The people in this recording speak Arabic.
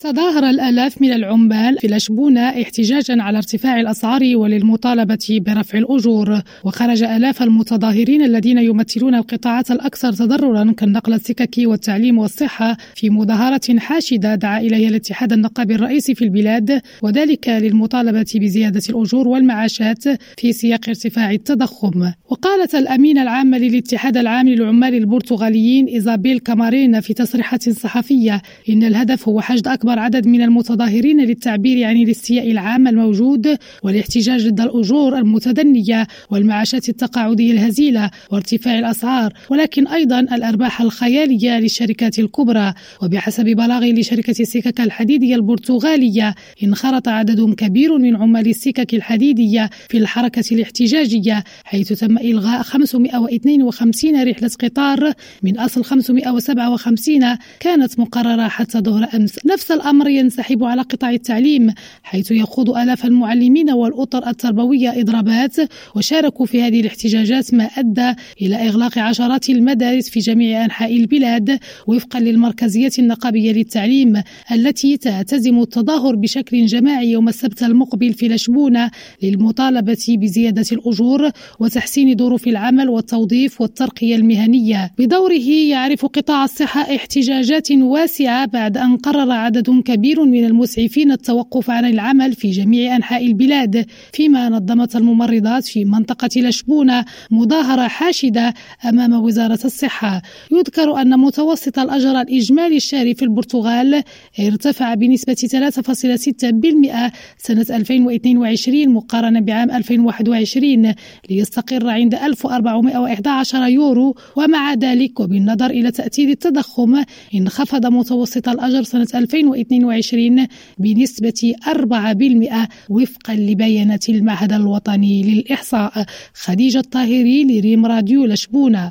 تظاهر الآلاف من العمال في الأشبونة احتجاجا على ارتفاع الأسعار وللمطالبة برفع الأجور. وخرج آلاف المتظاهرين الذين يمثلون القطاعات الأكثر تضررا كالنقل السككي والتعليم والصحة في مظاهرة حاشدة دعا إليها الاتحاد النقابي الرئيسي في البلاد وذلك للمطالبة بزيادة الأجور والمعاشات في سياق ارتفاع التضخم. وقالت الأمينة العامة للاتحاد العام للعمال البرتغاليين إيزابيل كامارين في تصريحة صحفية إن الهدف هو حشد أكبر أكبر عدد من المتظاهرين للتعبير عن الاستياء العام الموجود والاحتجاج ضد الأجور المتدنية والمعاشات التقاعدية الهزيلة وارتفاع الأسعار ولكن أيضا الأرباح الخيالية للشركات الكبرى. وبحسب بلاغ لشركة السكك الحديدية البرتغالية انخرط عدد كبير من عمال السكك الحديدية في الحركة الاحتجاجية حيث تم إلغاء 552 رحلة قطار من أصل 557 كانت مقررة حتى ظهر أمس. نفس الأمر ينسحب على قطاع التعليم حيث يخوض آلاف المعلمين والأطر التربوية إضرابات وشاركوا في هذه الاحتجاجات ما أدى إلى إغلاق عشرات المدارس في جميع أنحاء البلاد وفقا للمركزية النقابية للتعليم التي تعتزم التظاهر بشكل جماعي يوم السبت المقبل في لشبونة للمطالبة بزيادة الأجور وتحسين ظروف العمل والتوظيف والترقية المهنية. بدوره يعرف قطاع الصحة احتجاجات واسعة بعد أن قرر عدد كبير من المسعفين التوقف عن العمل في جميع أنحاء البلاد فيما نظمت الممرضات في منطقة لشبونة مظاهرة حاشدة أمام وزارة الصحة. يذكر أن متوسط الأجر الإجمالي الشهري في البرتغال ارتفع بنسبة 3.6% سنة 2022 مقارنة بعام 2021 ليستقر عند 1411 يورو. ومع ذلك وبالنظر إلى تأثير التضخم انخفض متوسط الأجر سنة 2022 بنسبة 4% وفقا لبيانات المعهد الوطني للإحصاء. خديجة الطاهري لريم راديو لشبونة.